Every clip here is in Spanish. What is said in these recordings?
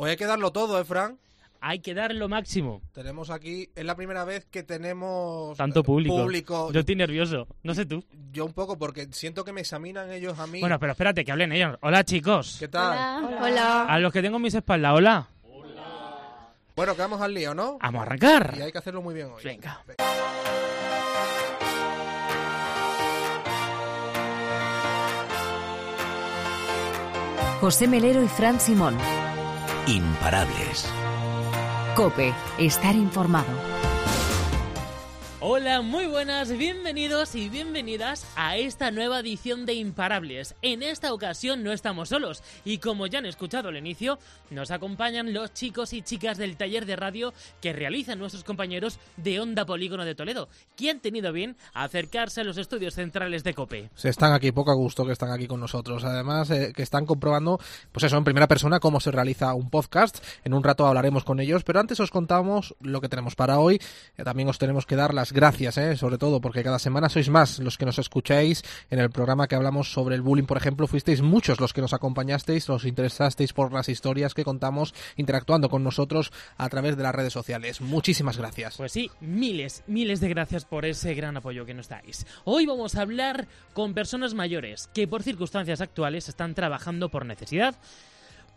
Hoy hay que darlo todo, ¿eh, Fran? Hay que dar lo máximo. Tenemos aquí, es la primera vez que tenemos Tanto eh, público. público. Yo estoy nervioso. No sé tú. Yo un poco, porque siento que me examinan ellos a mí. Bueno, pero espérate, que hablen ellos. Hola, chicos. ¿Qué tal? Hola. A los que tengo en mis espaldas, hola. Bueno, que vamos al lío, ¿no? Vamos a arrancar. Y hay que hacerlo muy bien hoy. Venga. José Melero y Fran Simón. Imparables. Cope, estar informado. Hola, muy buenas, bienvenidos y bienvenidas a esta nueva edición de Imparables. En esta ocasión no estamos solos y como ya han escuchado al inicio, nos acompañan los chicos y chicas del taller de radio que realizan nuestros compañeros de Onda Polígono de Toledo, que han tenido bien acercarse a los estudios centrales de COPE. Se están aquí, poco a gusto que están aquí con nosotros. Además, eh, que están comprobando, pues eso, en primera persona, cómo se realiza un podcast. En un rato hablaremos con ellos, pero antes os contamos lo que tenemos para hoy. Eh, también os tenemos que dar las gracias, eh, sobre todo porque cada semana sois más los que nos escucháis. En el programa que hablamos sobre el bullying, por ejemplo, fuisteis muchos los que nos acompañasteis, os interesasteis por las historias que contamos, interactuando con nosotros a través de las redes sociales. Muchísimas gracias. Pues sí, miles, miles de gracias por ese gran apoyo que nos dais. Hoy vamos a hablar con personas mayores que por circunstancias actuales están trabajando por necesidad,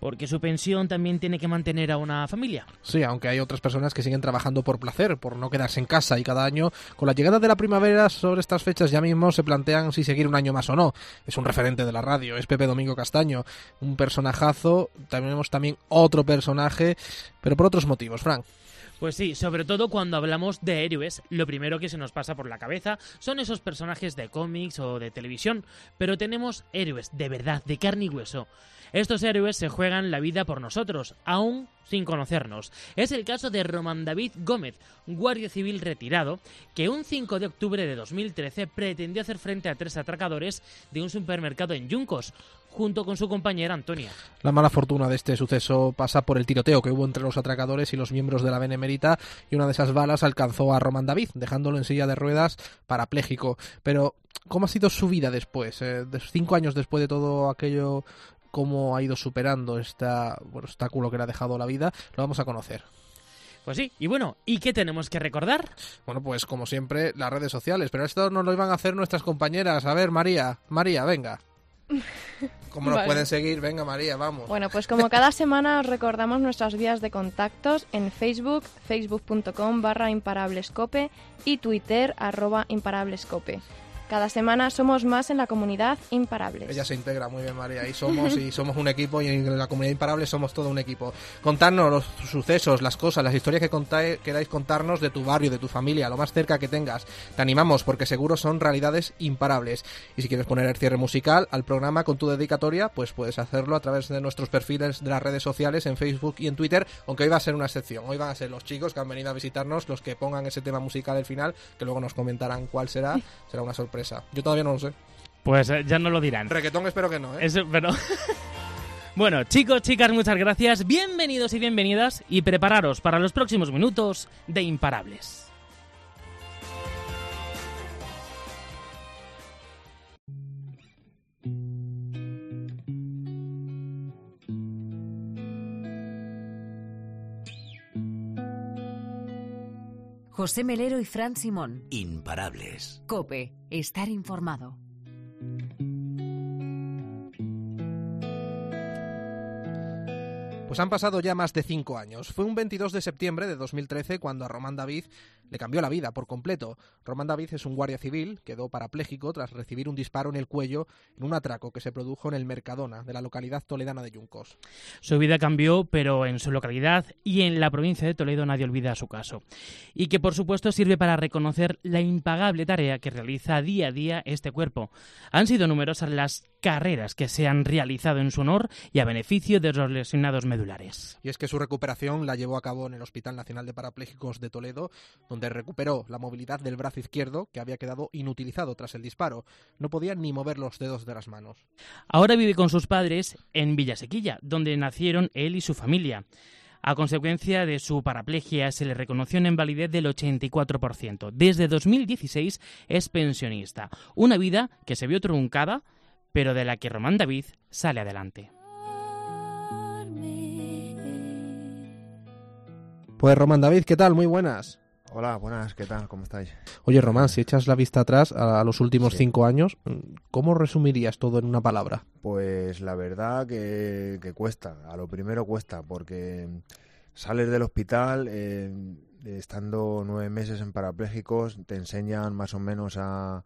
porque su pensión también tiene que mantener a una familia. Sí, aunque hay otras personas que siguen trabajando por placer, por no quedarse en casa y cada año, con la llegada de la primavera sobre estas fechas ya mismo se plantean si seguir un año más o no. Es un referente de la radio, es Pepe Domingo Castaño, un personajazo, tenemos también otro personaje, pero por otros motivos, Frank. Pues sí, sobre todo cuando hablamos de héroes, lo primero que se nos pasa por la cabeza son esos personajes de cómics o de televisión, pero tenemos héroes de verdad, de carne y hueso. Estos héroes se juegan la vida por nosotros, aún sin conocernos. Es el caso de Román David Gómez, guardia civil retirado, que un 5 de octubre de 2013 pretendió hacer frente a tres atracadores de un supermercado en Yuncos, junto con su compañera Antonia. La mala fortuna de este suceso pasa por el tiroteo que hubo entre los atracadores y los miembros de la Benemérita y una de esas balas alcanzó a Román David, dejándolo en silla de ruedas parapléjico. Pero, ¿cómo ha sido su vida después? Eh, cinco años después de todo aquello, ¿cómo ha ido superando este obstáculo que le ha dejado la vida? Lo vamos a conocer. Pues sí, y bueno, ¿y qué tenemos que recordar? Bueno, pues como siempre, las redes sociales, pero esto nos lo iban a hacer nuestras compañeras. A ver, María, María, venga. ¿Cómo nos Vale. pueden seguir? Venga, María, vamos. Bueno, pues como cada semana os recordamos nuestras vías de contactos en Facebook, facebook.com barra imparablescope y Twitter arroba imparablescope. Cada semana somos más en la comunidad Imparables. Ella se integra muy bien, María. Y somos, y somos un equipo y en la comunidad imparable somos todo un equipo. Contadnos los sucesos, las cosas, las historias que contáis, queráis contarnos de tu barrio, de tu familia, lo más cerca que tengas. Te animamos porque seguro son realidades imparables. Y si quieres poner el cierre musical al programa con tu dedicatoria, pues puedes hacerlo a través de nuestros perfiles de las redes sociales en Facebook y en Twitter, aunque hoy va a ser una excepción. Hoy van a ser los chicos que han venido a visitarnos los que pongan ese tema musical al final, que luego nos comentarán cuál será. Será una sorpresa. Yo todavía no lo sé. Pues eh, ya no lo dirán. Reggaetón espero que no, ¿eh? Eso, pero... bueno, chicos, chicas, muchas gracias. Bienvenidos y bienvenidas y prepararos para los próximos minutos de Imparables. José Melero y Fran Simón. Imparables. Cope, estar informado. Pues han pasado ya más de cinco años. Fue un 22 de septiembre de 2013 cuando a Román David le cambió la vida por completo. Román David es un guardia civil, quedó parapléjico tras recibir un disparo en el cuello en un atraco que se produjo en el Mercadona de la localidad toledana de Yuncos. Su vida cambió, pero en su localidad y en la provincia de Toledo nadie olvida su caso. Y que por supuesto sirve para reconocer la impagable tarea que realiza día a día este cuerpo. Han sido numerosas las carreras que se han realizado en su honor y a beneficio de los lesionados medulares. Y es que su recuperación la llevó a cabo en el Hospital Nacional de Parapléjicos de Toledo, donde recuperó la movilidad del brazo izquierdo que había quedado inutilizado tras el disparo. No podía ni mover los dedos de las manos. Ahora vive con sus padres en Villasequilla, donde nacieron él y su familia. A consecuencia de su paraplegia se le reconoció una invalidez del 84%. Desde 2016 es pensionista. Una vida que se vio truncada, pero de la que Román David sale adelante. Pues Román David, ¿qué tal? Muy buenas. Hola, buenas, ¿qué tal? ¿Cómo estáis? Oye, Román, si echas la vista atrás a, los últimos Sí. cinco años, ¿cómo resumirías todo en una palabra? Pues la verdad que, que cuesta, a lo primero cuesta, porque sales del hospital, eh, estando nueve meses en parapléjicos, te enseñan más o menos a,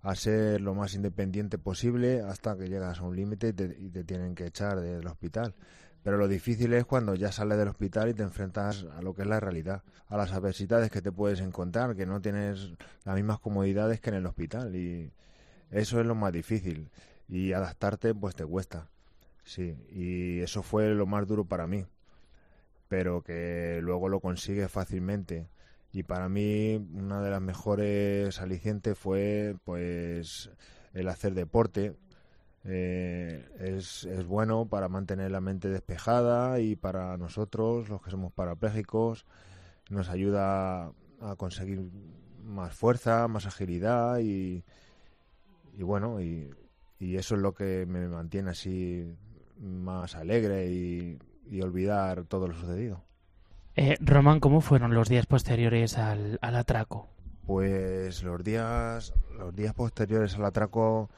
a ser lo más independiente posible hasta que llegas a un límite y y te tienen que echar del hospital. Pero lo difícil es cuando ya sales del hospital y te enfrentas a lo que es la realidad, a las adversidades que te puedes encontrar, que no tienes las mismas comodidades que en el hospital y eso es lo más difícil y adaptarte pues te cuesta. Sí, y eso fue lo más duro para mí, pero que luego lo consigues fácilmente. Y para mí una de las mejores alicientes fue pues el hacer deporte, eh, es, es bueno para mantener la mente despejada y para nosotros, los que somos parapléjicos, nos ayuda a conseguir más fuerza, más agilidad y, y bueno, y, y eso es lo que me mantiene así más alegre y, y olvidar todo lo sucedido. Eh, Román, ¿cómo fueron los días posteriores al, al atraco? Pues los días, los días posteriores al atraco,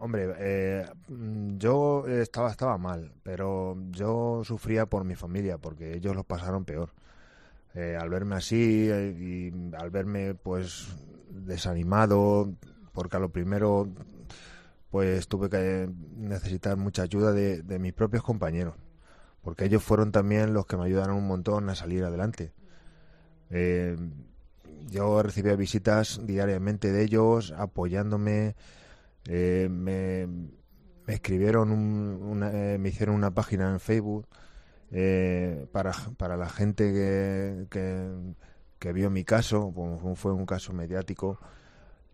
hombre, eh, mm, yo estaba, estaba mal, pero yo sufría por mi familia, porque ellos lo pasaron peor. Eh, al verme así eh, y al verme pues desanimado, porque a lo primero pues tuve que necesitar mucha ayuda de, de mis propios compañeros, porque ellos fueron también los que me ayudaron un montón a salir adelante. Eh, yo recibía visitas diariamente de ellos, apoyándome. Eh, me, me escribieron, un- una- eh, me hicieron una página en Facebook eh, para, para la gente que, que, vio mi caso, fue un caso mediático.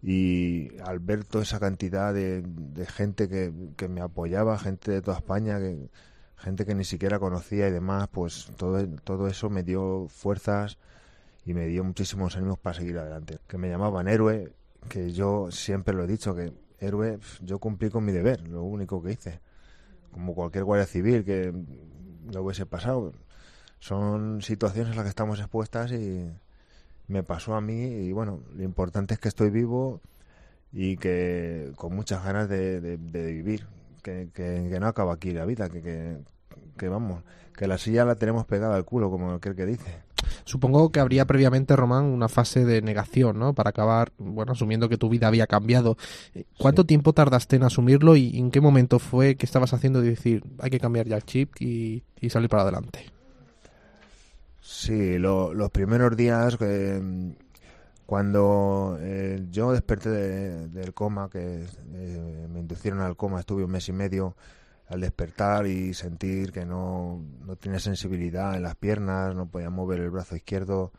Y al ver toda esa cantidad de, de gente que, que me apoyaba, gente de toda España, que, gente que ni siquiera conocía y demás, pues todo, todo eso me dio fuerzas y me dio muchísimos ánimos para seguir adelante. Que me llamaban héroe, que yo siempre lo he dicho, que héroe, yo cumplí con mi deber, lo único que hice. Como cualquier guardia civil que lo hubiese pasado. Son situaciones a las que estamos expuestas y me pasó a mí y bueno, lo importante es que estoy vivo y que con muchas ganas de, vivir, que, que- no acaba aquí la vida, que, que, que vamos, que la silla la tenemos pegada al culo, como aquel que dice. Supongo que habría previamente, Román, una fase de negación, ¿no? Para acabar, bueno, asumiendo que tu vida había cambiado. Eh, ¿Cuánto Sí. tiempo tardaste en asumirlo y en qué momento fue que estabas haciendo de decir, hay que cambiar ya el chip y, y salir para adelante? Sí, lo- los primeros días, eh, cuando eh, yo desperté de- del coma, que eh, me inducieron al coma, estuve un mes y medio al despertar y sentir que no, no tenía sensibilidad en las piernas, no podía mover el brazo izquierdo,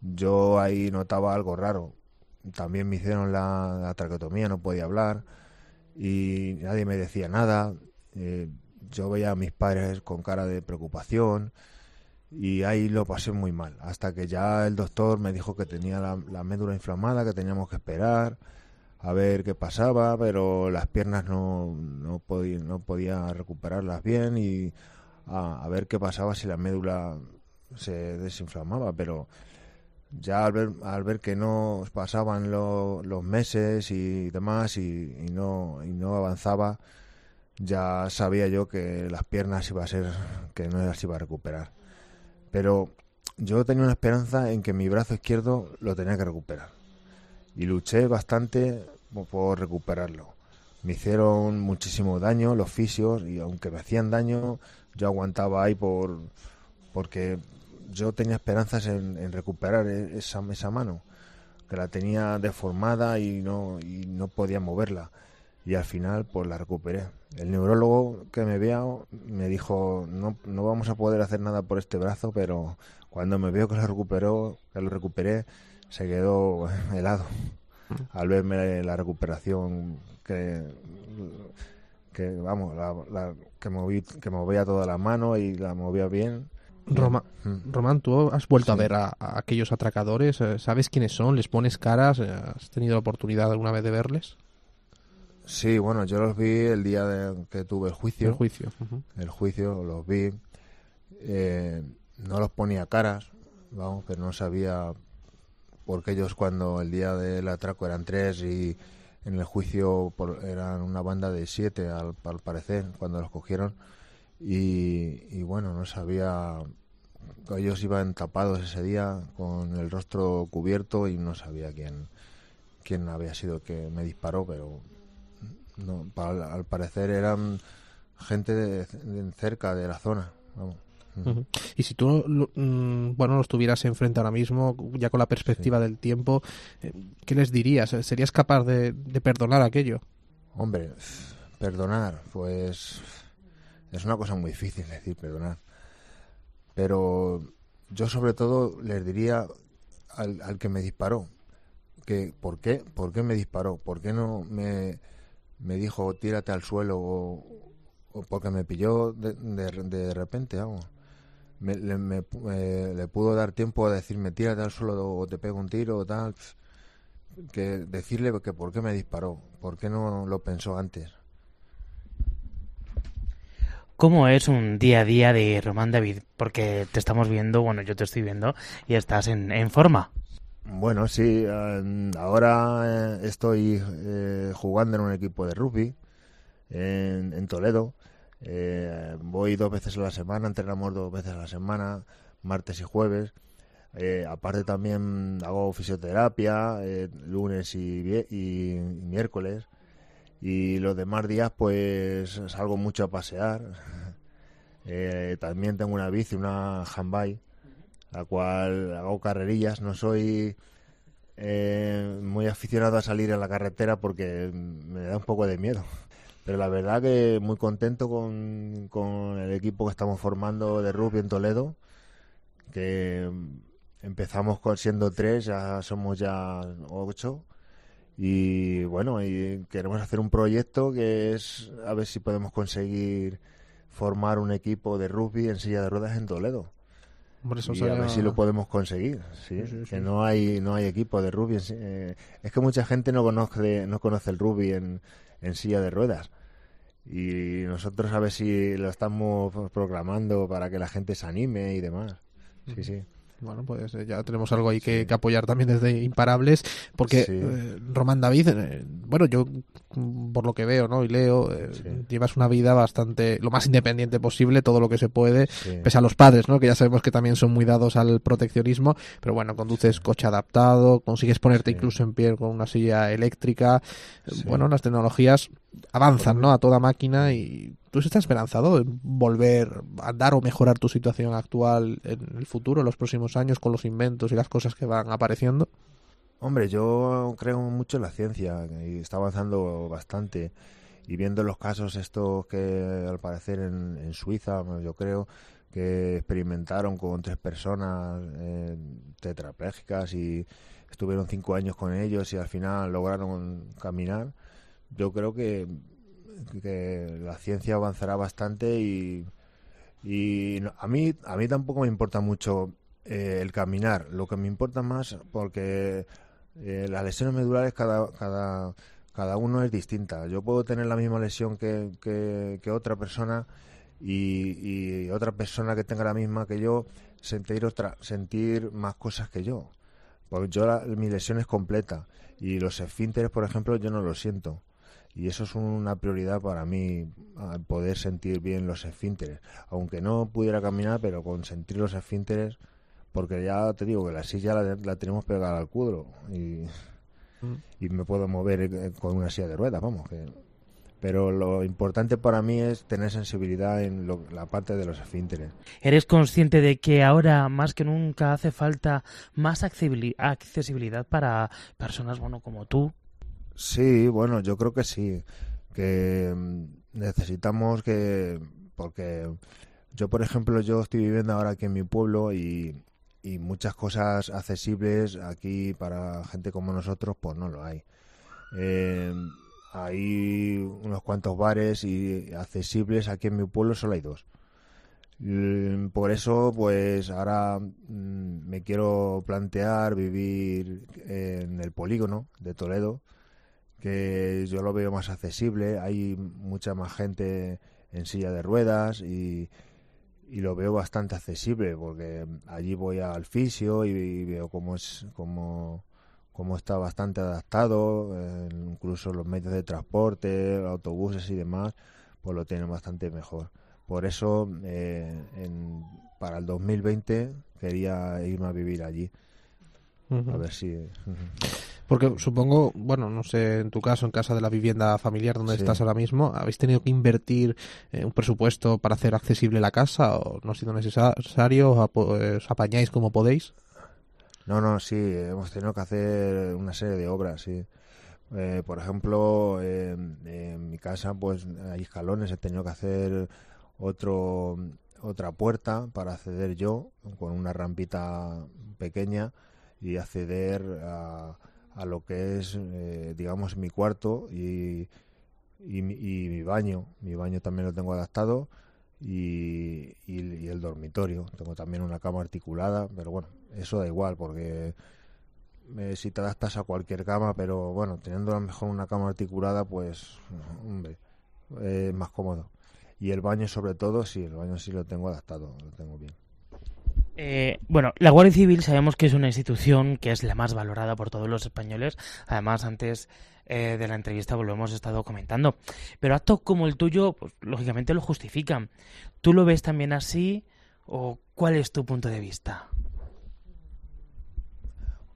yo ahí notaba algo raro. También me hicieron la, la traqueotomía, no podía hablar y nadie me decía nada. Eh, yo veía a mis padres con cara de preocupación y ahí lo pasé muy mal, hasta que ya el doctor me dijo que tenía la, la médula inflamada, que teníamos que esperar a ver qué pasaba, pero las piernas no, no, podía, no podía recuperarlas bien y a, ver qué pasaba si la médula se desinflamaba, pero ya al ver, al ver que no pasaban lo- los meses y demás y, y no, y no avanzaba, ya sabía yo que las piernas iba a ser, que no las iba a recuperar pero yo tenía una esperanza en que mi brazo izquierdo lo tenía que recuperar. Y luché bastante po- por recuperarlo. Me hicieron muchísimo daño los fisios y aunque me hacían daño, yo aguantaba ahí por porque yo tenía esperanzas en, recuperar e- esa, esa mano, que la tenía deformada y no, y no podía moverla. Y al final, pues la recuperé. El neurólogo que me vio me dijo, no, no vamos a poder hacer nada por este brazo, pero cuando me vio que lo recuperó, que lo recuperé, se quedó helado al verme la recuperación que, que vamos, la, la- que moví, que movía toda la mano y la movía bien. Roma- Mm. Román, ¿tú has vuelto a Sí. ver a, a aquellos atracadores? Eh, ¿Sabes quiénes son? ¿Les pones caras? Eh, ¿Has tenido la oportunidad alguna vez de verles? Sí, bueno, yo los vi el día de- que tuve el juicio. El juicio. Ujú. el juicio, los vi. Eh, no los ponía caras, vamos, pero no sabía por qué ellos cuando el día del atraco eran tres y en el juicio por, eran una banda de siete al, parecer cuando los cogieron y, y bueno, no sabía ellos iban tapados ese día con el rostro cubierto y no sabía quién quién había sido que me disparó, pero no, al parecer eran gente de, de cerca de la zona. Vamos. Y si tú, lo- mm, bueno, los tuvieras enfrente ahora mismo, ya con la perspectiva del tiempo, eh, ¿qué les dirías? ¿Serías capaz de, de perdonar aquello? Hombre, perdonar, pues es una cosa muy difícil decir perdonar. Pero yo sobre todo les diría al, al que me disparó, que ¿por qué? ¿Por qué me disparó? ¿Por qué no me, me dijo tírate al suelo o, o porque me pilló de, de, de repente, vamos? Me, le, me- eh, le pudo dar tiempo a decirme tírate al suelo o te pego un tiro o tal que decirle que por qué me disparó, por qué no lo pensó antes. ¿Cómo es un día a día de Román David? Porque te estamos viendo, bueno, yo te estoy viendo y estás en, en forma. Bueno, sí, eh, ahora eh, estoy eh, jugando en un equipo de rugby en, en Toledo. Eh, voy dos veces a la semana, entrenamos dos veces a la semana, martes y jueves. Eh, aparte también hago fisioterapia eh, lunes y, miércoles. Y los demás días pues salgo mucho a pasear. Eh, también tengo una bici, una handbike, la cual hago carrerillas. No soy muy aficionado a salir a la carretera porque me da un poco de miedo. Pero la verdad que muy contento con, con el equipo que estamos formando de rugby en Toledo, que empezamos con siendo tres, ya somos ya ocho. Y bueno, y queremos hacer un proyecto que es a ver si podemos conseguir formar un equipo de rugby en silla de ruedas en Toledo Hombre, eso y a ver si lo podemos conseguir sí, Sí, sí, que no hay no hay equipo de rugby eh, es que mucha gente no conoce no conoce el rugby en, en silla de ruedas. Y nosotros a ver si lo estamos proclamando para que la gente se anime y demás. Sí sí Bueno, pues eh, ya tenemos algo ahí que, que apoyar también desde Imparables, porque Sí. eh, Román David, eh, bueno, yo mm, por lo que veo, ¿no? Y leo, eh, Sí. llevas una vida bastante, lo más independiente posible, todo lo que se puede, pese a los padres, ¿no? Que ya sabemos que también son muy dados al proteccionismo, pero bueno, conduces coche adaptado, consigues ponerte incluso en pie con una silla eléctrica, bueno, las tecnologías avanzan, ¿no? A toda máquina y tú estás esperanzado en volver a dar o mejorar tu situación actual en el futuro, en los próximos años, con los inventos y las cosas que van apareciendo. Hombre, yo creo mucho en la ciencia y está avanzando bastante. Y viendo los casos estos que al parecer en, en Suiza, yo creo que experimentaron con tres personas eh, tetraplégicas y estuvieron cinco años con ellos y al final lograron caminar. Yo creo que, que la ciencia avanzará bastante y, y a mí a mí tampoco me importa mucho eh, el caminar. Lo que me importa más porque eh, las lesiones medulares cada, cada, cada uno es distinta. Yo puedo tener la misma lesión que, que, otra persona y, otra persona que tenga la misma que yo sentir otra sentir más cosas que yo. Porque yo la- mi lesión es completa y los esfínteres, por ejemplo, yo no los siento. Y eso es una prioridad para mí, poder sentir bien los esfínteres. Aunque no pudiera caminar, pero con sentir los esfínteres, porque ya te digo que la silla la, la tenemos pegada al cuadro y, y me puedo mover eh, con una silla de ruedas, vamos. Que, pero lo importante para mí es tener sensibilidad en lo- la parte de los esfínteres. ¿Eres consciente de que ahora más que nunca hace falta más accesibili- accesibilidad para personas bueno como tú? Sí, bueno, yo creo que sí, que mm, necesitamos que, porque yo, por ejemplo, yo estoy viviendo ahora aquí en mi pueblo y, y muchas cosas accesibles aquí para gente como nosotros, pues no lo hay. Eh, hay unos cuantos bares y accesibles aquí en mi pueblo solo hay dos. Mm, Por eso, pues ahora mm, me quiero plantear vivir en el polígono de Toledo, que yo lo veo más accesible, hay mucha más gente en silla de ruedas y, y lo veo bastante accesible porque allí voy al fisio y, y veo cómo es cómo, cómo está bastante adaptado eh, incluso los medios de transporte autobuses y demás pues lo tienen bastante mejor. Por eso eh, en, para el 2020 quería irme a vivir allí. A ver si Porque supongo, bueno, no sé, en tu caso, en casa de la vivienda familiar donde Sí. estás ahora mismo, ¿habéis tenido que invertir eh, un presupuesto para hacer accesible la casa o no ha sido necesario? ¿Os apo- eh, ¿Os apañáis como podéis? No, no, sí, hemos tenido que hacer una serie de obras, sí. Eh, por ejemplo, eh, en mi casa, pues hay escalones, he tenido que hacer otro, otra puerta para acceder yo, con una rampita pequeña, y acceder a, a lo que es, eh, digamos, mi cuarto y, y, mi- y mi baño. Mi baño también lo tengo adaptado y, y- el dormitorio. Tengo también una cama articulada, pero bueno, eso da igual porque eh, si te adaptas a cualquier cama, pero bueno, teniendo a lo mejor una cama articulada, pues, hombre, es más cómodo. Y el baño sobre todo, sí, el baño sí lo tengo adaptado, lo tengo bien. Eh, bueno, la Guardia Civil sabemos que es una institución que es la más valorada por todos los españoles. Además, antes eh, de la entrevista pues, lo hemos estado comentando. Pero actos como el tuyo, pues, lógicamente lo justifican. ¿Tú lo ves también así o cuál es tu punto de vista?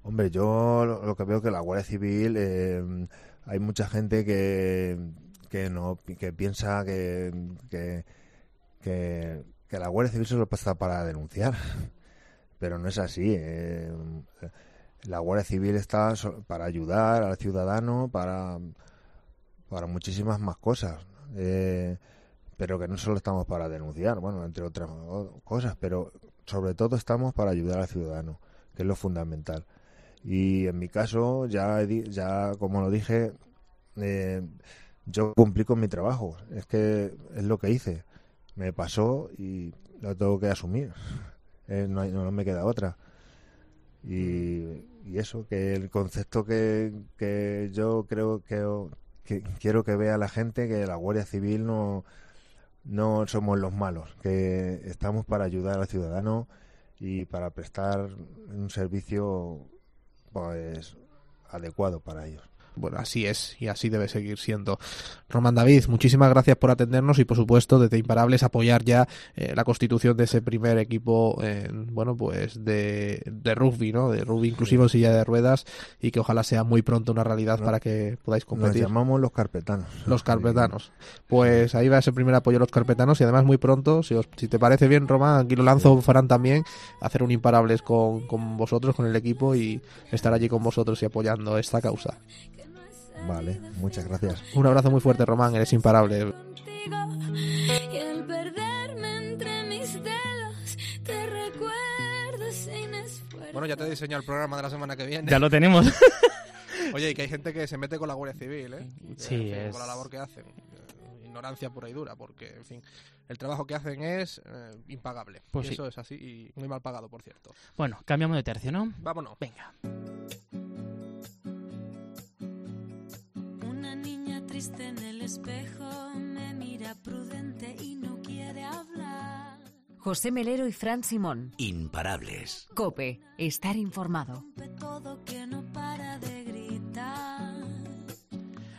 Hombre, yo lo, que veo que la Guardia Civil eh, hay mucha gente que, que no que piensa que, que, que la Guardia Civil solo está para denunciar, pero no es así. eh, la Guardia Civil está para ayudar al ciudadano, para, para muchísimas más cosas. eh, pero que no solo estamos para denunciar, bueno, entre otras cosas, pero sobre todo estamos para ayudar al ciudadano, que es lo fundamental. Y en mi caso, ya, ya como lo dije, eh, yo cumplí con mi trabajo. Es que es lo que hice. Me pasó y lo tengo que asumir. Eh, no, hay- no me queda otra. Y, y eso, que el concepto que, que yo creo que, que quiero que vea la gente, que la Guardia Civil no, no somos los malos, que estamos para ayudar al ciudadano y para prestar un servicio pues adecuado para ellos. Bueno, así es y así debe seguir siendo. Román David, muchísimas gracias por atendernos y por supuesto desde Imparables apoyar ya eh, la constitución de ese primer equipo, eh, bueno, pues de, de rugby, ¿no? De rugby inclusivo en silla de ruedas y que ojalá sea muy pronto una realidad No. para que podáis Nos competir. llamamos los carpetanos. Los carpetanos. Pues ahí va ese primer apoyo a los carpetanos y además muy pronto, si, os, si te parece bien, Román, aquí lo lanzo, Farán también, hacer un Imparables con, con vosotros, con el equipo y estar allí con vosotros y apoyando esta causa. Vale, muchas gracias. Un abrazo muy fuerte, Román, eres imparable. contigo y al perderme entre mis dedos te recuerdo sin esfuerzo. Bueno, ya te he diseñado el programa de la semana que viene. Ya lo tenemos. Oye, y que hay gente que se mete con la Guardia Civil, ¿eh? Sí, fin, es- Con la labor que hacen. Ignorancia pura y dura, porque, en fin, el trabajo que hacen es eh, impagable. Pues y sí. eso es así y muy mal pagado, por cierto. Bueno, cambiamos de tercio, ¿no? Vámonos. Venga. Triste en el espejo me mira prudente y no quiere hablar. José Melero y Fran Simón. Imparables. Cope, estar informado. Todo que no para de gritar.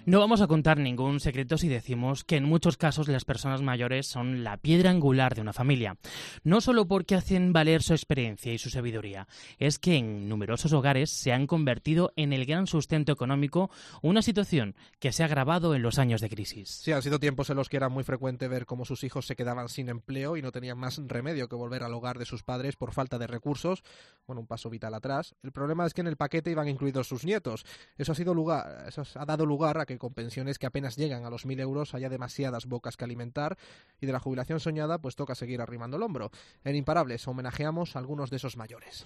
No vamos a contar ningún secreto si decimos que en muchos casos las personas mayores son la piedra angular de una familia. No solo porque hacen valer su experiencia y su sabiduría, es que en numerosos hogares se han convertido en el gran sustento económico, una situación que se ha agravado en los años de crisis. Sí, han sido tiempos en los que era muy frecuente ver cómo sus hijos se quedaban sin empleo y no tenían más remedio que volver al hogar de sus padres por falta de recursos. Bueno, un paso vital atrás. El problema es que en el paquete iban incluidos sus nietos. Eso ha, eso ha dado lugar a que con pensiones que apenas llegan a los mil euros haya demasiadas bocas que alimentar y de la jubilación soñada pues toca seguir arrimando el hombro. En Imparables homenajeamos a algunos de esos mayores.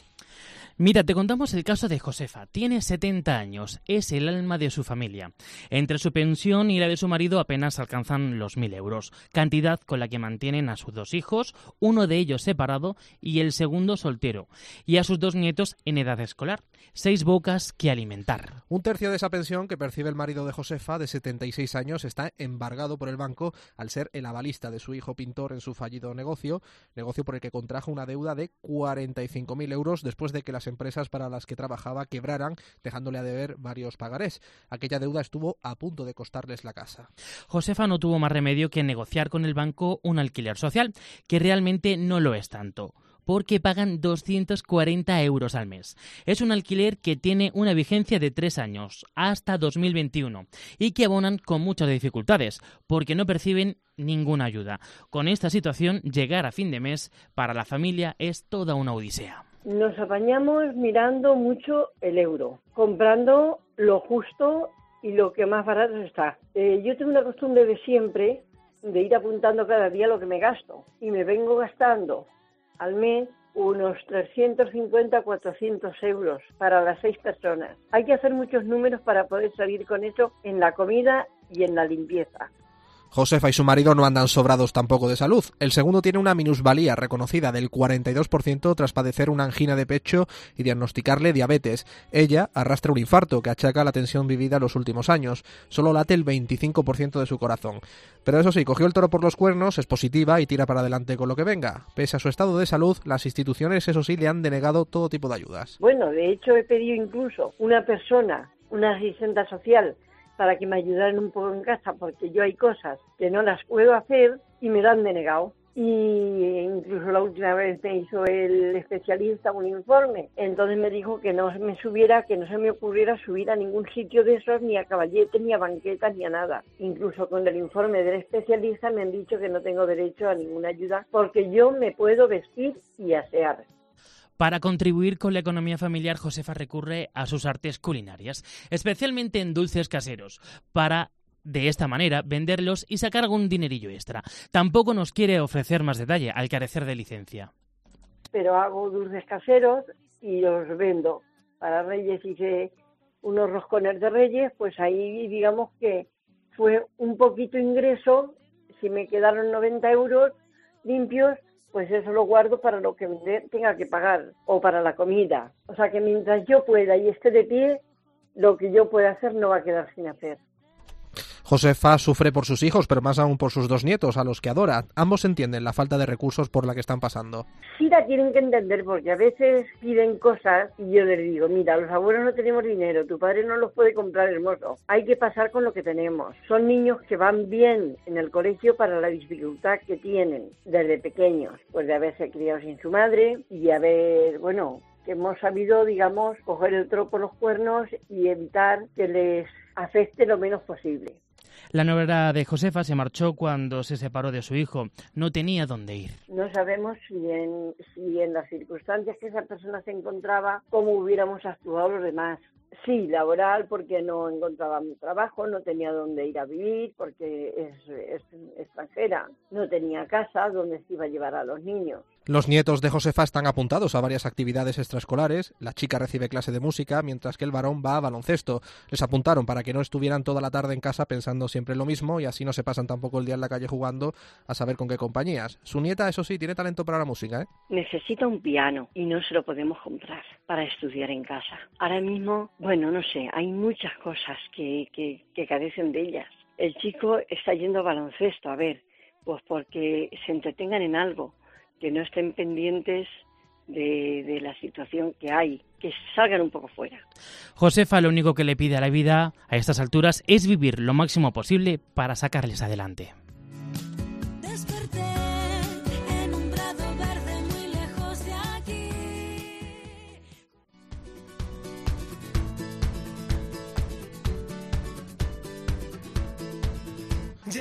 Mira, te contamos el caso de Josefa. Tiene 70 años, es el alma de su familia. Entre su pensión y la de su marido apenas alcanzan los 1.000 euros, cantidad con la que mantienen a sus dos hijos, uno de ellos separado y el segundo soltero, y a sus dos nietos en edad escolar. Seis bocas que alimentar. Un tercio de esa pensión que percibe el marido de Josefa, de 76 años, está embargado por el banco al ser el avalista de su hijo pintor en su fallido negocio, negocio por el que contrajo una deuda de 45.000 euros después de que las empresas para las que trabajaba quebraran, dejándole a deber varios pagarés. Aquella deuda estuvo a punto de costarles la casa. Josefa no tuvo más remedio que negociar con el banco un alquiler social, que realmente no lo es tanto porque pagan 240 euros al mes. Es un alquiler que tiene una vigencia de tres años, hasta 2021, y que abonan con muchas dificultades, porque no perciben ninguna ayuda. Con esta situación, llegar a fin de mes para la familia es toda una odisea. Nos apañamos mirando mucho el euro, comprando lo justo y lo que más barato está. Eh, yo tengo una costumbre de siempre de ir apuntando cada día lo que me gasto y me vengo gastando al mes unos 350, 400 euros para las seis personas. Hay que hacer muchos números para poder salir con eso en la comida y en la limpieza. Josefa y su marido no andan sobrados tampoco de salud. El segundo tiene una minusvalía reconocida del 42% tras padecer una angina de pecho y diagnosticarle diabetes. Ella arrastra un infarto que achaca la tensión vivida los últimos años. Solo late el 25% de su corazón. Pero eso sí, cogió el toro por los cuernos, es positiva y tira para adelante con lo que venga. Pese a su estado de salud, las instituciones, eso sí, le han denegado todo tipo de ayudas. Bueno, de hecho he pedido incluso una persona, una asistente social, para que me ayudaran un poco en casa, porque yo hay cosas que no las puedo hacer y me dan denegado. Y incluso la última vez me hizo el especialista un informe. Entonces me dijo que no me subiera, que no se me ocurriera subir a ningún sitio de esos, ni a caballete, ni a banqueta, ni a nada. Incluso con el informe del especialista me han dicho que no tengo derecho a ninguna ayuda porque yo me puedo vestir y asear. Para contribuir con la economía familiar, Josefa recurre a sus artes culinarias, especialmente en dulces caseros, para de esta manera venderlos y sacar algún dinerillo extra. Tampoco nos quiere ofrecer más detalle al carecer de licencia. Pero hago dulces caseros y los vendo. Para Reyes hice unos roscones de Reyes, pues ahí digamos que fue un poquito ingreso. Si me quedaron 90 euros limpios, pues eso lo guardo para lo que tenga que pagar o para la comida. O sea que mientras yo pueda y esté de pie, lo que yo pueda hacer no va a quedar sin hacer. Josefa sufre por sus hijos, pero más aún por sus dos nietos, a los que adora. Ambos entienden la falta de recursos por la que están pasando. Sí la tienen que entender, porque a veces piden cosas y yo les digo, mira, los abuelos no tenemos dinero, tu padre no los puede comprar hermoso. Hay que pasar con lo que tenemos. Son niños que van bien en el colegio para la dificultad que tienen desde pequeños, pues de haberse criado sin su madre y haber, bueno, que hemos sabido, digamos, coger el toro por los cuernos y evitar que les afecte lo menos posible. La novela de Josefa se marchó cuando se separó de su hijo. No tenía dónde ir. No sabemos si en, si en las circunstancias que esa persona se encontraba, cómo hubiéramos actuado los demás. Sí, laboral, porque no encontraba trabajo, no tenía dónde ir a vivir, porque es, es extranjera, no tenía casa donde se iba a llevar a los niños. Los nietos de Josefa están apuntados a varias actividades extraescolares. La chica recibe clase de música, mientras que el varón va a baloncesto. Les apuntaron para que no estuvieran toda la tarde en casa pensando siempre en lo mismo y así no se pasan tampoco el día en la calle jugando a saber con qué compañías. Su nieta, eso sí, tiene talento para la música, ¿eh? Necesita un piano y no se lo podemos comprar para estudiar en casa. Ahora mismo, bueno, no sé, hay muchas cosas que, que, que carecen de ellas. El chico está yendo a baloncesto, a ver, pues porque se entretengan en algo que no estén pendientes de, de, la situación que hay, que salgan un poco fuera. Josefa lo único que le pide a la vida a estas alturas es vivir lo máximo posible para sacarles adelante.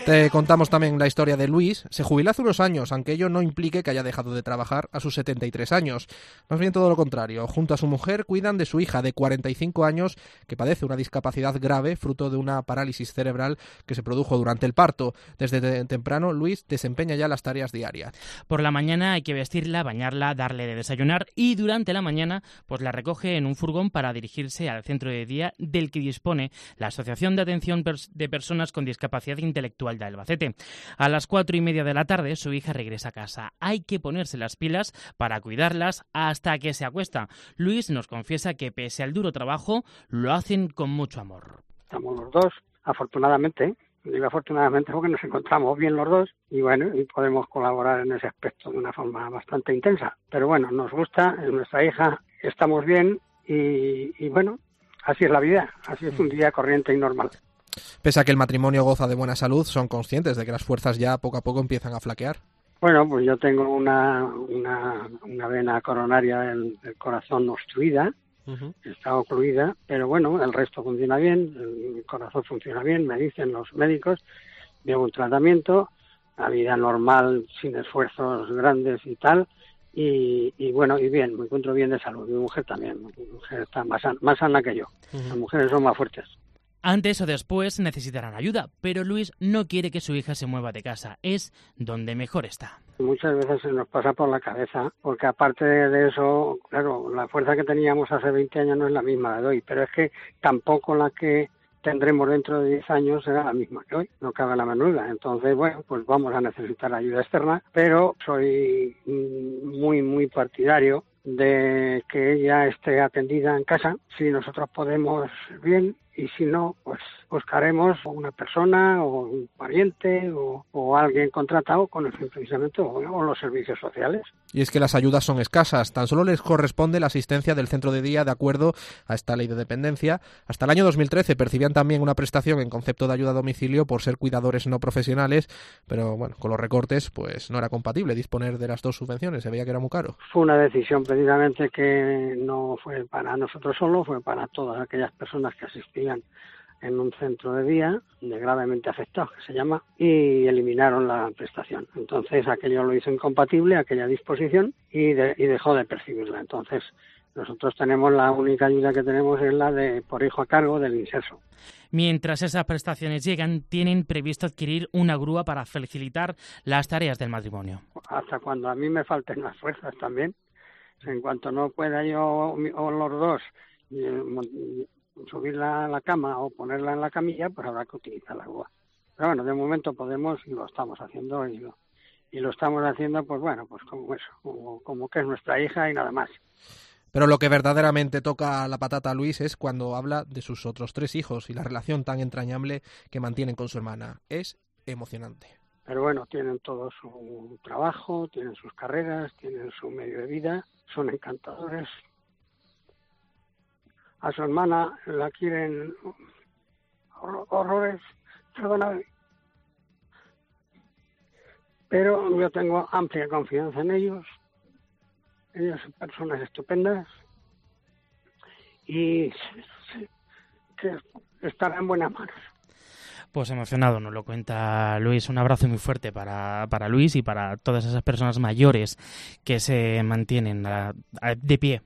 Te contamos también la historia de Luis. Se jubiló hace unos años, aunque ello no implique que haya dejado de trabajar a sus 73 años. Más bien todo lo contrario. Junto a su mujer cuidan de su hija de 45 años que padece una discapacidad grave fruto de una parálisis cerebral que se produjo durante el parto. Desde te- temprano, Luis desempeña ya las tareas diarias. Por la mañana hay que vestirla, bañarla, darle de desayunar y durante la mañana pues la recoge en un furgón para dirigirse al centro de día del que dispone la Asociación de Atención de Personas con Discapacidad Intelectual de Albacete. A las cuatro y media de la tarde su hija regresa a casa. Hay que ponerse las pilas para cuidarlas hasta que se acuesta. Luis nos confiesa que pese al duro trabajo lo hacen con mucho amor. Estamos los dos, afortunadamente, digo afortunadamente porque nos encontramos bien los dos y bueno, y podemos colaborar en ese aspecto de una forma bastante intensa. Pero bueno, nos gusta, es nuestra hija, estamos bien y bueno, así es la vida, así es un día corriente y normal. Pese a que el matrimonio goza de buena salud, son conscientes de que las fuerzas ya poco a poco empiezan a flaquear. Bueno, pues yo tengo una, una, una vena coronaria del, del corazón obstruida, está ocluida, pero bueno, el resto funciona bien, el corazón funciona bien, me dicen los médicos, llevo un tratamiento, la vida normal, sin esfuerzos grandes y tal, y, y bueno, y bien, me encuentro bien de salud, mi mujer también, mi mujer está más sana, más sana que yo, las mujeres son más fuertes. Antes o después necesitarán ayuda, pero Luis no quiere que su hija se mueva de casa. Es donde mejor está. Muchas veces se nos pasa por la cabeza, porque aparte de eso, claro, la fuerza que teníamos hace 20 años no es la misma de hoy, pero es que tampoco la que tendremos dentro de 10 años será la misma que hoy, no cabe la menuda. Entonces, bueno, pues vamos a necesitar ayuda externa, pero soy muy, muy partidario de que ella esté atendida en casa. Si nosotros podemos, bien, y si no, pues buscaremos una persona o un pariente o, o alguien contratado con el fin precisamente o, o los servicios sociales. Y es que las ayudas son escasas, tan solo les corresponde la asistencia del centro de día de acuerdo a esta ley de dependencia. Hasta el año 2013 percibían también una prestación en concepto de ayuda a domicilio por ser cuidadores no profesionales, pero bueno, con los recortes pues no era compatible disponer de las dos subvenciones, se veía que era muy caro. Fue una decisión precisamente que no fue para nosotros solo, fue para todas aquellas personas que asistían en un centro de día de gravemente afectados, que se llama, y eliminaron la prestación. Entonces aquello lo hizo incompatible, aquella disposición, y, de- y dejó de percibirla. Entonces nosotros tenemos la única ayuda que tenemos es la de por hijo a cargo del inserso. Mientras esas prestaciones llegan, tienen previsto adquirir una grúa para facilitar las tareas del matrimonio. hasta cuando a mí me falten las fuerzas también. En cuanto no pueda yo o los dos eh, subirla a la cama o ponerla en la camilla, pues habrá que utilizar la grúa. Pero bueno, de momento podemos y lo estamos haciendo y lo, y lo estamos haciendo, pues bueno, pues como eso, como, como que es nuestra hija y nada más. Pero lo que verdaderamente toca la patata a Luis es cuando habla de sus otros tres hijos y la relación tan entrañable que mantienen con su hermana. Es emocionante. Pero bueno, tienen todo su trabajo, tienen sus carreras, tienen su medio de vida, son encantadores. A su hermana la quieren hor- horrores, perdóname. Pero yo tengo amplia confianza en ellos. Ellos son personas estupendas y que estarán en buenas manos. Pues emocionado nos lo cuenta Luis. Un abrazo muy fuerte para, para Luis y para todas esas personas mayores que se mantienen a- de pie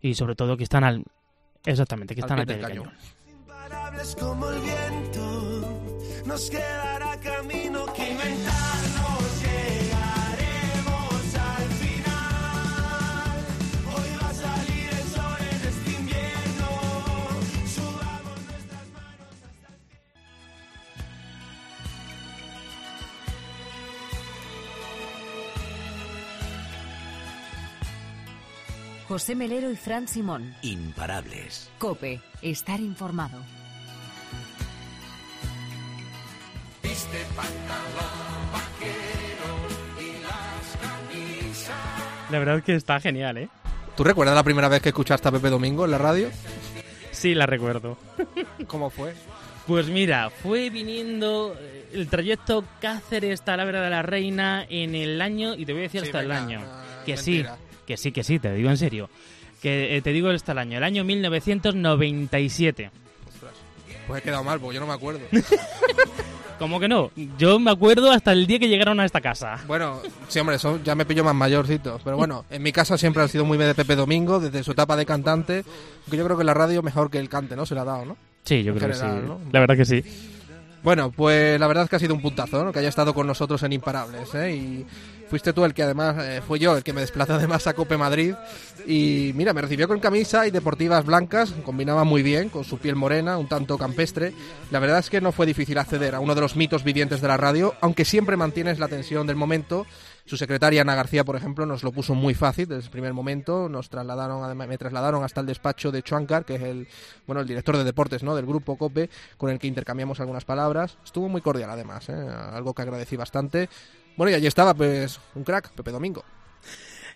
y sobre todo que están al... Exactamente, que están al pie del cañón. Imparables como el viento, nos quedará camino que inventarnos. José Melero y Fran Simón. Imparables. Cope, estar informado. Viste pantalón vaquero y las camisas. La verdad es que está genial, ¿eh? ¿Tú recuerdas la primera vez que escuchaste a Pepe Domingo en la radio? Sí, la recuerdo. ¿Cómo fue? Pues mira, fue viniendo eh, el trayecto Cáceres-Talavera de la Reina en el año, y te voy a decir Sí, hasta venga, el año. ah, que mentira. Que sí, que sí, te digo en serio. Que eh, te digo hasta el año, el año 1997. Pues he quedado mal, porque yo no me acuerdo. ¿Cómo que no? Yo me acuerdo hasta el día que llegaron a esta casa. Bueno, sí, hombre, son, ya me pillo más mayorcito. Pero bueno, en mi casa siempre ha sido muy de Pepe Domingo, desde su etapa de cantante. Que yo creo que la radio mejor que el cante, ¿no? Se le ha dado, ¿no? Sí, yo En creo que sí. ¿no? La verdad que sí. Bueno, pues la verdad es que ha sido un puntazo, ¿no? Que haya estado con nosotros en Imparables, ¿eh? Y fuiste tú el que además, eh, fue yo el que me desplazó además a Cope Madrid. Y mira, me recibió con camisa y deportivas blancas, combinaba muy bien con su piel morena, un tanto campestre. La verdad es que no fue difícil acceder a uno de los mitos vivientes de la radio, aunque siempre mantienes la tensión del momento. Su secretaria Ana García, por ejemplo, nos lo puso muy fácil desde el primer momento. Nos trasladaron, me trasladaron hasta el despacho de Chuancar, que es el, bueno, el director de deportes, ¿no? Del grupo Cope, con el que intercambiamos algunas palabras. Estuvo muy cordial, además, ¿eh? algo que agradecí bastante. Bueno, y allí estaba, pues, un crack, Pepe Domingo.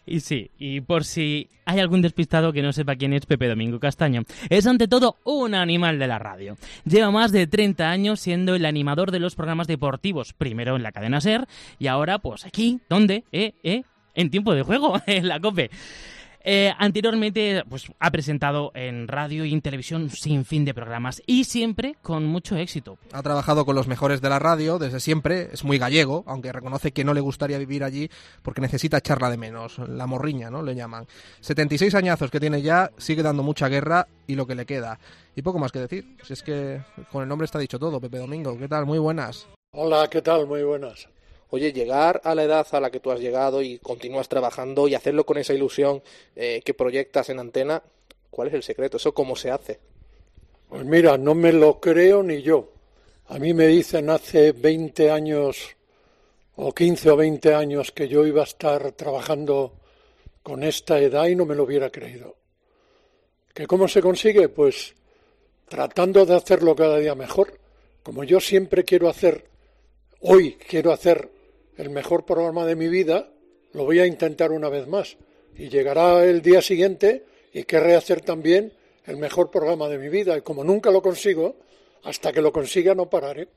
Y sí, y por si hay algún despistado que no sepa quién es Pepe Domingo Castaño, es ante todo un animal de la radio. Lleva más de 30 años siendo el animador de los programas deportivos, primero en la cadena SER y ahora pues aquí, ¿dónde? ¿Eh? ¿Eh? En tiempo de juego, en la COPE. Eh, anteriormente pues, ha presentado en radio y en televisión sin fin de programas y siempre con mucho éxito. Ha trabajado con los mejores de la radio desde siempre, es muy gallego, aunque reconoce que no le gustaría vivir allí porque necesita echarla de menos, la morriña, ¿no? Le llaman. 76 añazos que tiene ya, sigue dando mucha guerra y lo que le queda. Y poco más que decir, si es que con el nombre está dicho todo, Pepe Domingo, ¿qué tal? Muy buenas. Hola, ¿qué tal? Muy buenas. Oye, llegar a la edad a la que tú has llegado y continúas trabajando y hacerlo con esa ilusión eh, que proyectas en antena, ¿cuál es el secreto? ¿Eso cómo se hace? Pues mira, no me lo creo ni yo. A mí me dicen hace 20 años o 15 o 20 años que yo iba a estar trabajando con esta edad y no me lo hubiera creído. ¿Que cómo se consigue? Pues tratando de hacerlo cada día mejor. Como yo siempre quiero hacer, hoy quiero hacer el mejor programa de mi vida, lo voy a intentar una vez más. Y llegará el día siguiente y querré hacer también el mejor programa de mi vida. Y como nunca lo consigo, hasta que lo consiga no pararé.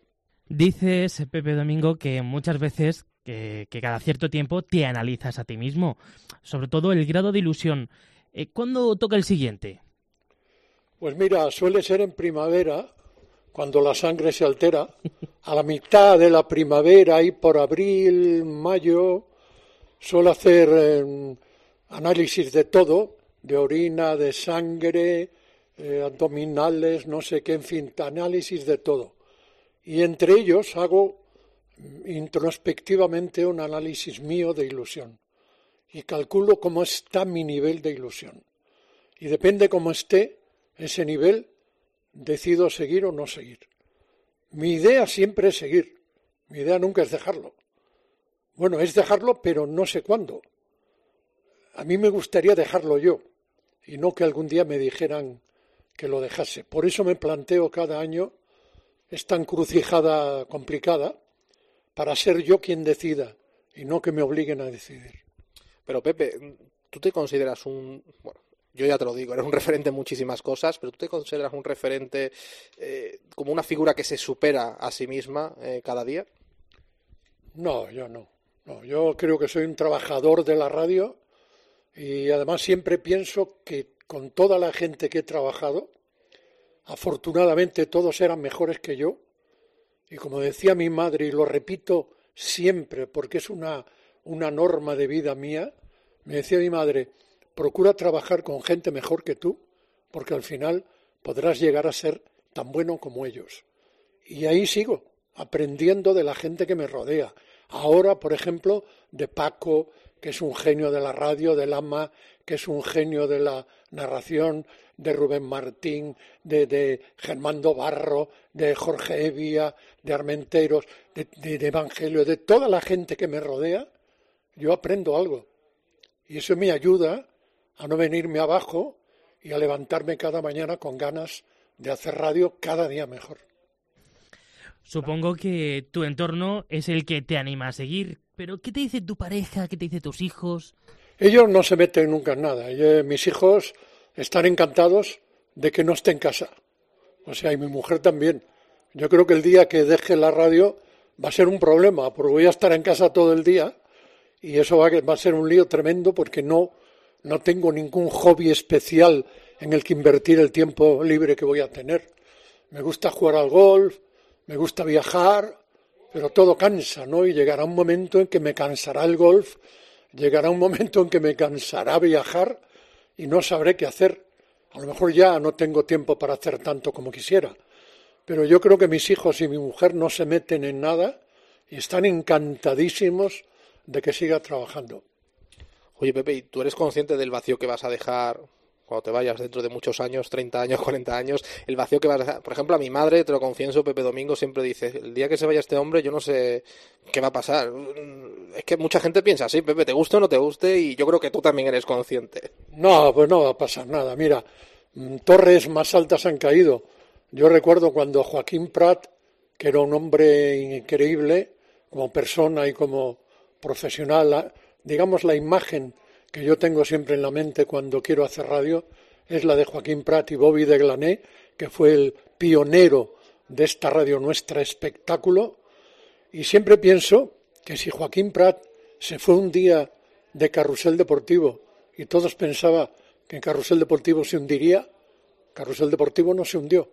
Dices, Pepe Domingo, que muchas veces, que, que cada cierto tiempo te analizas a ti mismo, sobre todo el grado de ilusión. Eh, ¿Cuándo toca el siguiente? Pues mira, suele ser en primavera, cuando la sangre se altera, a la mitad de la primavera y por abril, mayo, suelo hacer eh, análisis de todo, de orina, de sangre, eh, abdominales, no sé qué, en fin, análisis de todo. Y entre ellos hago mm, introspectivamente un análisis mío de ilusión y calculo cómo está mi nivel de ilusión. Y depende cómo esté ese nivel, decido seguir o no seguir. Mi idea siempre es seguir. Mi idea nunca es dejarlo. Bueno, es dejarlo, pero no sé cuándo. A mí me gustaría dejarlo yo y no que algún día me dijeran que lo dejase. Por eso me planteo cada año esta encrucijada complicada para ser yo quien decida y no que me obliguen a decidir. Pero Pepe, ¿tú te consideras un... Bueno, yo ya te lo digo, eres un referente en muchísimas cosas, pero tú te consideras un referente eh, como una figura que se supera a sí misma eh, cada día? No, yo no. no. Yo creo que soy un trabajador de la radio y además siempre pienso que con toda la gente que he trabajado, afortunadamente todos eran mejores que yo. Y como decía mi madre, y lo repito siempre porque es una, una norma de vida mía, me decía mi madre, procura trabajar con gente mejor que tú, porque al final podrás llegar a ser tan bueno como ellos. Y ahí sigo, aprendiendo de la gente que me rodea. Ahora, por ejemplo, de Paco, que es un genio de la radio, de Lama, que es un genio de la narración, de Rubén Martín, de, Germando Barro, de Jorge Evia, de Armenteros, de, de, de Evangelio, de toda la gente que me rodea, yo aprendo algo. Y eso me ayuda a no venirme abajo y a levantarme cada mañana con ganas de hacer radio cada día mejor. Supongo que tu entorno es el que te anima a seguir, pero ¿qué te dice tu pareja? ¿Qué te dice tus hijos? Ellos no se meten nunca en nada. Mis hijos están encantados de que no esté en casa. O sea, y mi mujer también. Yo creo que el día que deje la radio va a ser un problema, porque voy a estar en casa todo el día y eso va a ser un lío tremendo porque no, no tengo ningún hobby especial en el que invertir el tiempo libre que voy a tener. Me gusta jugar al golf, me gusta viajar, pero todo cansa, ¿no? Y llegará un momento en que me cansará el golf, llegará un momento en que me cansará viajar y no sabré qué hacer. A lo mejor ya no tengo tiempo para hacer tanto como quisiera, pero yo creo que mis hijos y mi mujer no se meten en nada y están encantadísimos de que siga trabajando. Oye, Pepe, ¿y tú eres consciente del vacío que vas a dejar cuando te vayas dentro de muchos años, 30 años, 40 años, el vacío que vas a dejar? Por ejemplo, a mi madre, te lo confieso, Pepe Domingo siempre dice, el día que se vaya este hombre, yo no sé qué va a pasar. Es que mucha gente piensa así, Pepe, te guste o no te guste, y yo creo que tú también eres consciente. No, pues no va a pasar nada. Mira, mm, torres más altas han caído. Yo recuerdo cuando Joaquín Prat, que era un hombre increíble como persona y como profesional, digamos la imagen que yo tengo siempre en la mente cuando quiero hacer radio es la de Joaquín Prat y Bobby de Glané, que fue el pionero de esta radio nuestra espectáculo. Y siempre pienso que si Joaquín Prat se fue un día de carrusel deportivo y todos pensaban que en carrusel deportivo se hundiría, carrusel deportivo no se hundió.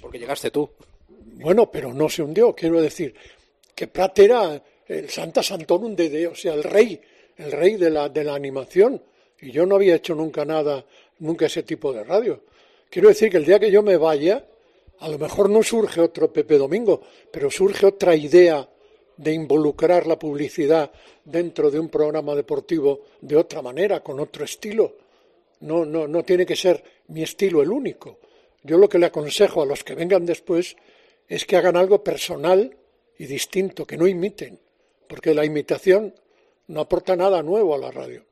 Porque llegaste tú. Bueno, pero no se hundió, quiero decir, que Prat era el Santa Santorum de, de- o sea, el rey, el rey de la, de la animación. Y yo no había hecho nunca nada, nunca ese tipo de radio. Quiero decir que el día que yo me vaya, a lo mejor no surge otro Pepe Domingo, pero surge otra idea de involucrar la publicidad dentro de un programa deportivo de otra manera, con otro estilo. No, no, no tiene que ser mi estilo el único. Yo lo que le aconsejo a los que vengan después es que hagan algo personal y distinto, que no imiten, porque la imitación no aporta nada nuevo a la radio.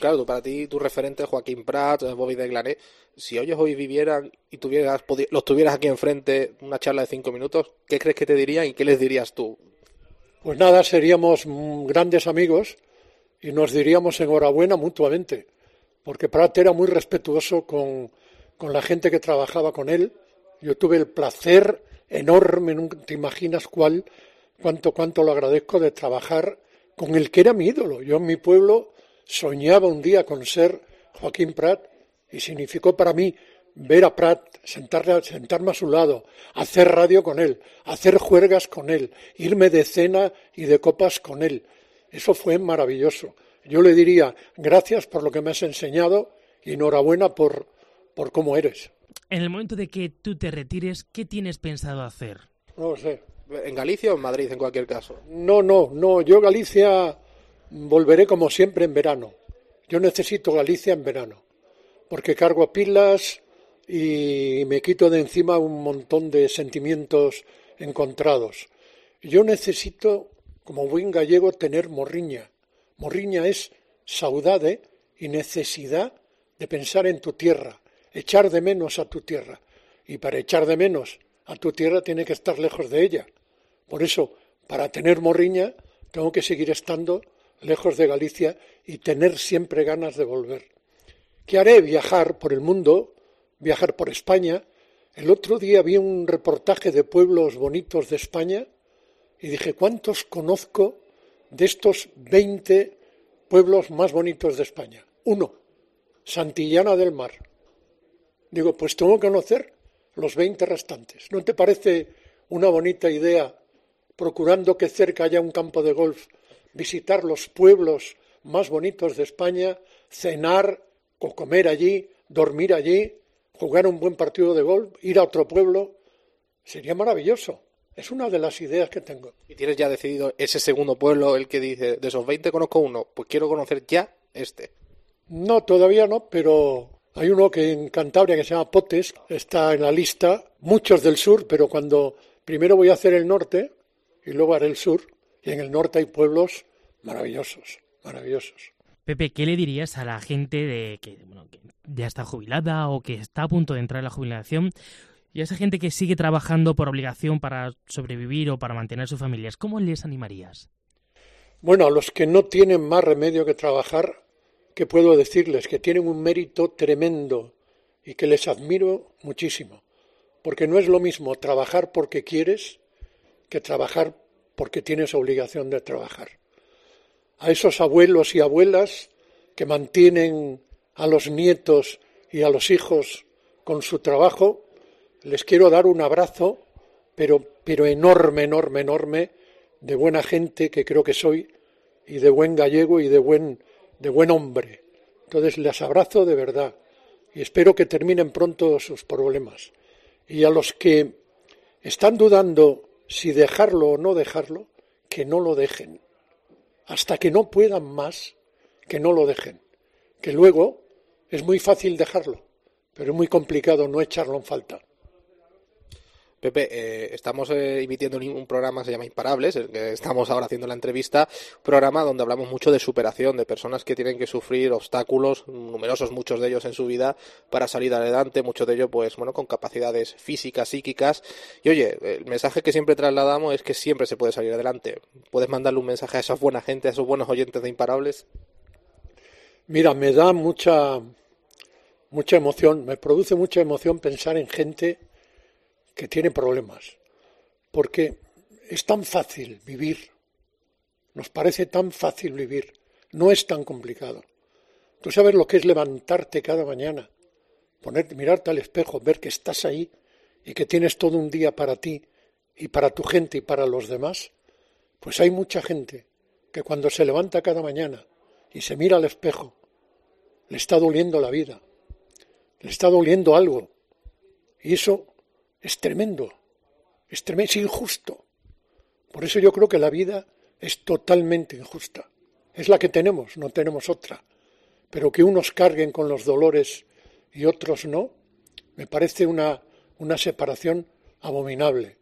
Claro, tú, para ti, tu referente, Joaquín Prat, Bobby de Glané, si ellos hoy vivieran y tuvieras, los tuvieras aquí enfrente, una charla de cinco minutos, ¿qué crees que te dirían y qué les dirías tú? Pues nada, seríamos mm, grandes amigos y nos diríamos enhorabuena mutuamente, porque Prat era muy respetuoso con, con la gente que trabajaba con él. Yo tuve el placer enorme, nunca te imaginas cuál, cuánto, cuánto lo agradezco de trabajar con el que era mi ídolo. Yo en mi pueblo soñaba un día con ser Joaquín Prat y significó para mí ver a Prat, sentarle, sentarme a su lado, hacer radio con él, hacer juergas con él, irme de cena y de copas con él. Eso fue maravilloso. Yo le diría gracias por lo que me has enseñado y enhorabuena por, por cómo eres. En el momento de que tú te retires, ¿qué tienes pensado hacer? No lo sé. ¿En Galicia o en Madrid, en cualquier caso? No, no, no. Yo Galicia volveré como siempre en verano. Yo necesito Galicia en verano, porque cargo pilas y me quito de encima un montón de sentimientos encontrados. Yo necesito, como buen gallego, tener morriña. Morriña es saudade y necesidad de pensar en tu tierra, echar de menos a tu tierra. Y para echar de menos a tu tierra tiene que estar lejos de ella. Por eso, para tener morriña, tengo que seguir estando lejos de Galicia y tener siempre ganas de volver. ¿Qué haré? Viajar por el mundo, viajar por España. El otro día vi un reportaje de pueblos bonitos de España y dije, ¿cuántos conozco de estos 20 pueblos más bonitos de España? Uno, Santillana del Mar. Digo, pues tengo que conocer los 20 restantes. ¿No te parece una bonita idea, procurando que cerca haya un campo de golf, visitar los pueblos más bonitos de España, cenar o comer allí, dormir allí, jugar un buen partido de golf, ir a otro pueblo? Sería maravilloso. Es una de las ideas que tengo. ¿Y tienes ya decidido ese segundo pueblo, el que dice, de esos 20 conozco uno, pues quiero conocer ya este? No, todavía no, pero hay uno que en Cantabria que se llama Potes, está en la lista, muchos del sur, pero cuando primero voy a hacer el norte y luego haré el sur, y en el norte hay pueblos maravillosos, maravillosos. Pepe, ¿qué le dirías a la gente de que, bueno, que ya está jubilada o que está a punto de entrar en la jubilación y a esa gente que sigue trabajando por obligación para sobrevivir o para mantener sus familias? ¿Cómo les animarías? Bueno, a los que no tienen más remedio que trabajar, ¿qué puedo decirles? Que tienen un mérito tremendo y que les admiro muchísimo. Porque no es lo mismo trabajar porque quieres que trabajar porque tienes obligación de trabajar. A esos abuelos y abuelas que mantienen a los nietos y a los hijos con su trabajo, les quiero dar un abrazo, pero pero enorme, enorme, enorme de buena gente que creo que soy y de buen gallego y de buen, de buen hombre. Entonces les abrazo de verdad y espero que terminen pronto sus problemas. Y a los que están dudando si dejarlo o no dejarlo, que no lo dejen. Hasta que no puedan más, que no lo dejen. Que luego es muy fácil dejarlo, pero es muy complicado no echarlo en falta. Pepe, eh, estamos eh, emitiendo un, programa que se llama Imparables, el que estamos ahora haciendo la entrevista, programa donde hablamos mucho de superación, de personas que tienen que sufrir obstáculos, numerosos muchos de ellos en su vida, para salir adelante, muchos de ellos, pues, bueno, con capacidades físicas, psíquicas. Y oye, el mensaje que siempre trasladamos es que siempre se puede salir adelante. ¿Puedes mandarle un mensaje a esa buena gente, a esos buenos oyentes de Imparables? Mira, me da mucha, mucha emoción, me produce mucha emoción pensar en gente que tiene problemas, porque es tan fácil vivir, nos parece tan fácil vivir, no es tan complicado. Tú sabes lo que es levantarte cada mañana, ponerte, mirarte al espejo, ver que estás ahí y que tienes todo un día para ti y para tu gente y para los demás. Pues hay mucha gente que cuando se levanta cada mañana y se mira al espejo, le está doliendo la vida, le está doliendo algo. Y eso es tremendo, es tremendo, es injusto. Por eso yo creo que la vida es totalmente injusta. Es la que tenemos, no tenemos otra. Pero que unos carguen con los dolores y otros no, me parece una, una separación abominable.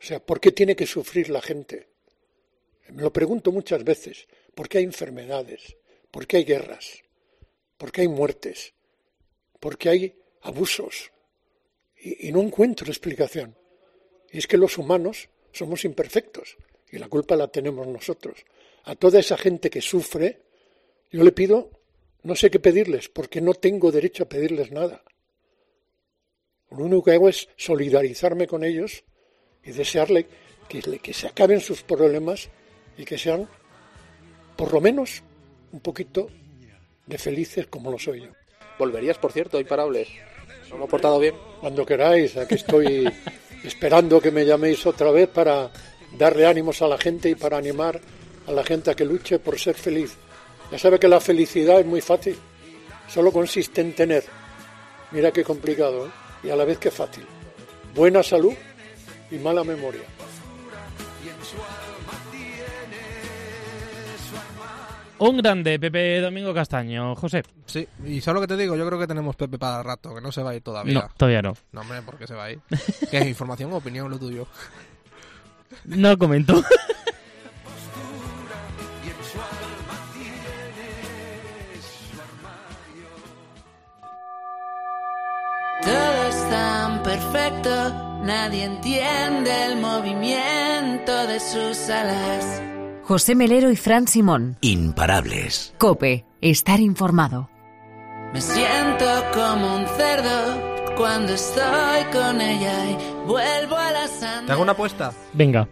O sea, ¿por qué tiene que sufrir la gente? Me lo pregunto muchas veces. ¿Por qué hay enfermedades? ¿Por qué hay guerras? ¿Por qué hay muertes? ¿Por qué hay abusos? Y, no encuentro explicación. Y es que los humanos somos imperfectos y la culpa la tenemos nosotros. A toda esa gente que sufre, yo le pido, no sé qué pedirles, porque no tengo derecho a pedirles nada. Lo único que hago es solidarizarme con ellos y desearle que, que se acaben sus problemas y que sean, por lo menos, un poquito de felices como lo soy yo. ¿Volverías, por cierto, a Imparables? ¿Nos hemos portado bien? Cuando queráis, aquí estoy esperando que me llaméis otra vez para darle ánimos a la gente y para animar a la gente a que luche por ser feliz. Ya sabe que la felicidad es muy fácil, solo consiste en tener, mira qué complicado, ¿eh? y a la vez qué fácil, buena salud y mala memoria. Un grande, Pepe Domingo Castaño. José. Sí, y ¿sabes lo que te digo? Yo creo que tenemos Pepe para rato, que no se va a ir todavía. No, todavía no. No, hombre, ¿por qué se va a ir? ¿Qué es información o opinión lo tuyo? No comento. Todo es tan perfecto, nadie entiende el movimiento de sus alas. José Melero y Fran Simón. Imparables. Cope, estar informado. Me siento como un cerdo cuando estoy con ella y vuelvo a la santa. ¿Te hago una apuesta? Venga.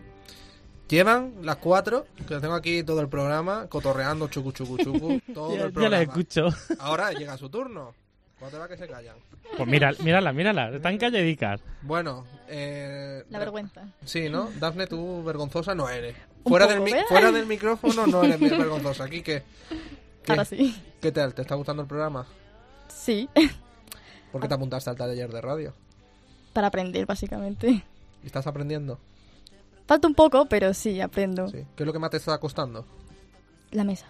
Llevan las cuatro, que tengo aquí todo el programa, cotorreando chucu chucu chucu, todo Ya- el ya la programa. escucho. Ahora llega su turno. ¿Cuándo va que se callan? Pues mira, mírala, mírala. Están calladicas. Bueno, eh, La vergüenza. Sí, ¿no? Dafne, tú vergonzosa no eres. Un Fuera, poco, del, mi- ¿verdad? fuera del micrófono no eres bien vergonzosa. Aquí que... ¿qué? Ahora sí. ¿Qué tal? ¿Te está gustando el programa? Sí, ¿Por qué te apuntaste al taller de radio? para aprender, básicamente. ¿Y estás aprendiendo? Falta un poco, pero sí, aprendo. ¿Qué es lo que más te está costando? La mesa.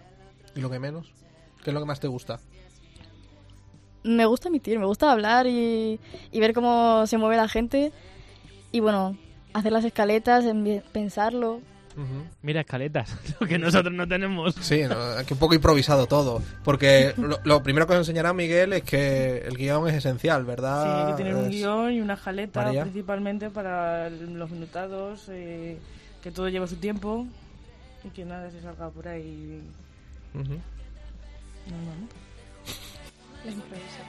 ¿Y lo que menos? ¿Qué es lo que más te gusta? Me gusta emitir, me gusta hablar y, y ver cómo se mueve la gente. Y bueno, hacer las escaletas, pensarlo. Mira, escaletas. Lo que nosotros no tenemos. Sí, no, que un poco improvisado todo. Porque lo, lo primero que os enseñará Miguel es que el guion es esencial, Sí, ¿verdad? hay que tener un guion y una jaleta María. principalmente para los minutados, eh, que todo lleva su tiempo y que nada se salga por ahí. Ujú. normalmente. La improvisación.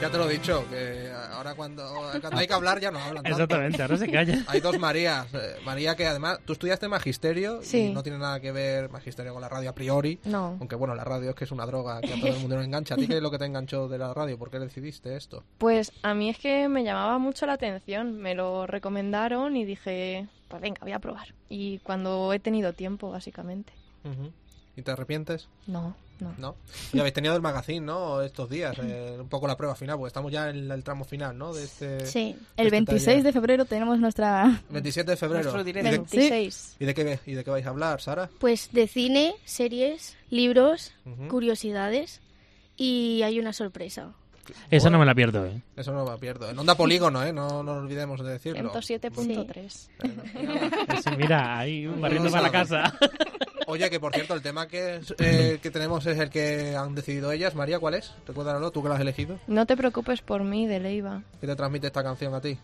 Ya te lo he dicho, que ahora cuando, cuando hay que hablar ya no hablan tanto. Exactamente, ahora se calla. Hay dos Marías. eh, María que además, tú estudiaste magisterio Sí. y no tiene nada que ver magisterio con la radio a priori. No. Aunque bueno, la radio es que es una droga que a todo el mundo lo engancha. ¿A ti qué es lo que te enganchó de la radio? ¿Por qué decidiste esto? Pues a mí es que me llamaba mucho la atención, me lo recomendaron y dije, pues venga, voy a probar. Y cuando he tenido tiempo, básicamente. Ujú. ¿Y te arrepientes? No, no. ¿No? Y habéis tenido el magazine, ¿no? Estos días, eh, un poco la prueba final, porque estamos ya en el tramo final, ¿no? De este, Sí, de el este 26 taller. de febrero tenemos nuestra... 27 de febrero. Nuestro ¿Y directo. de, 26. ¿Y de qué, ¿Y de qué vais a hablar, Sara? Pues de cine, series, libros, Ujú. curiosidades y hay una sorpresa. Esa no me la pierdo, ¿eh? Eso no me pierdo. En Onda Polígono, ¿eh? No nos olvidemos de decirlo. 107.3. Sí, mira, ahí barriendo para la casa. Oye, que por cierto, el tema que, eh, que tenemos es el que han decidido ellas. María, ¿cuál es? Recuérdalo, tú que lo has elegido. No te preocupes por mí, de Leiva. ¿Qué te transmite esta canción a ti?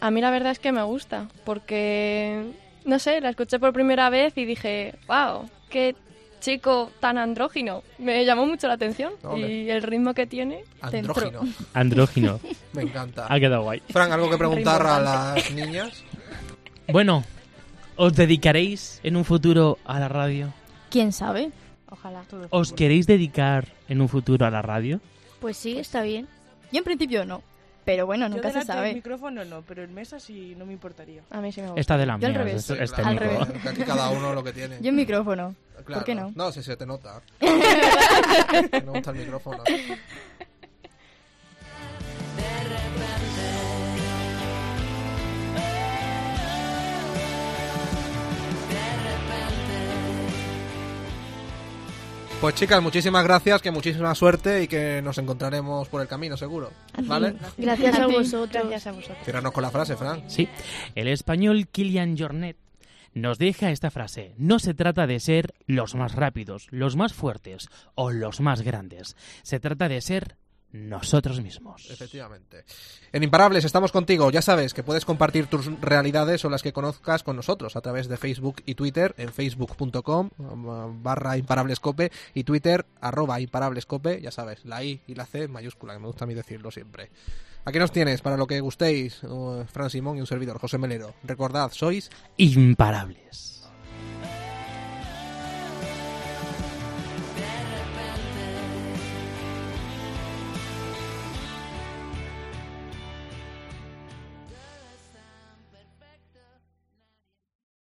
A mí la verdad es que me gusta, porque, no sé, la escuché por primera vez y dije, wow, qué chico tan andrógino. Me llamó mucho la atención Ole. y el ritmo que tiene. Andrógino. Andrógino. Me encanta. Ha quedado guay. Fran, ¿algo que preguntar a las niñas? Bueno, ¿os dedicaréis en un futuro a la radio? ¿Quién sabe? Ojalá. ¿Os queréis dedicar en un futuro a la radio? Pues sí, está bien. Yo en principio no, pero bueno, Yo nunca se delante del sabe. micrófono no, pero en mesa sí no me importaría. A mí sí me gusta. Esta de la Yo al mía, revés. es- es Al revés. Que aquí cada uno lo que tiene. Yo en micrófono. Claro. ¿Por qué no? No, si se te nota. Me gusta el micrófono. Pues chicas, muchísimas gracias, que muchísima suerte y que nos encontraremos por el camino, seguro. ¿Vale? Gracias a vosotros. Gracias a vosotros. Ciérranos con la frase, Fran. Sí, el español Kilian Jornet nos deja esta frase. No se trata de ser los más rápidos, los más fuertes o los más grandes. Se trata de ser nosotros mismos. Efectivamente. En Imparables estamos contigo. Ya sabes que puedes compartir tus realidades o las que conozcas con nosotros a través de Facebook y Twitter en facebook.com um, barra imparablescope y Twitter arroba imparablescope. Ya sabes, la I y la C mayúscula, que me gusta a mí decirlo siempre. Aquí nos tienes para lo que gustéis, uh, Fran Simón y un servidor, José Melero. Recordad, sois Imparables.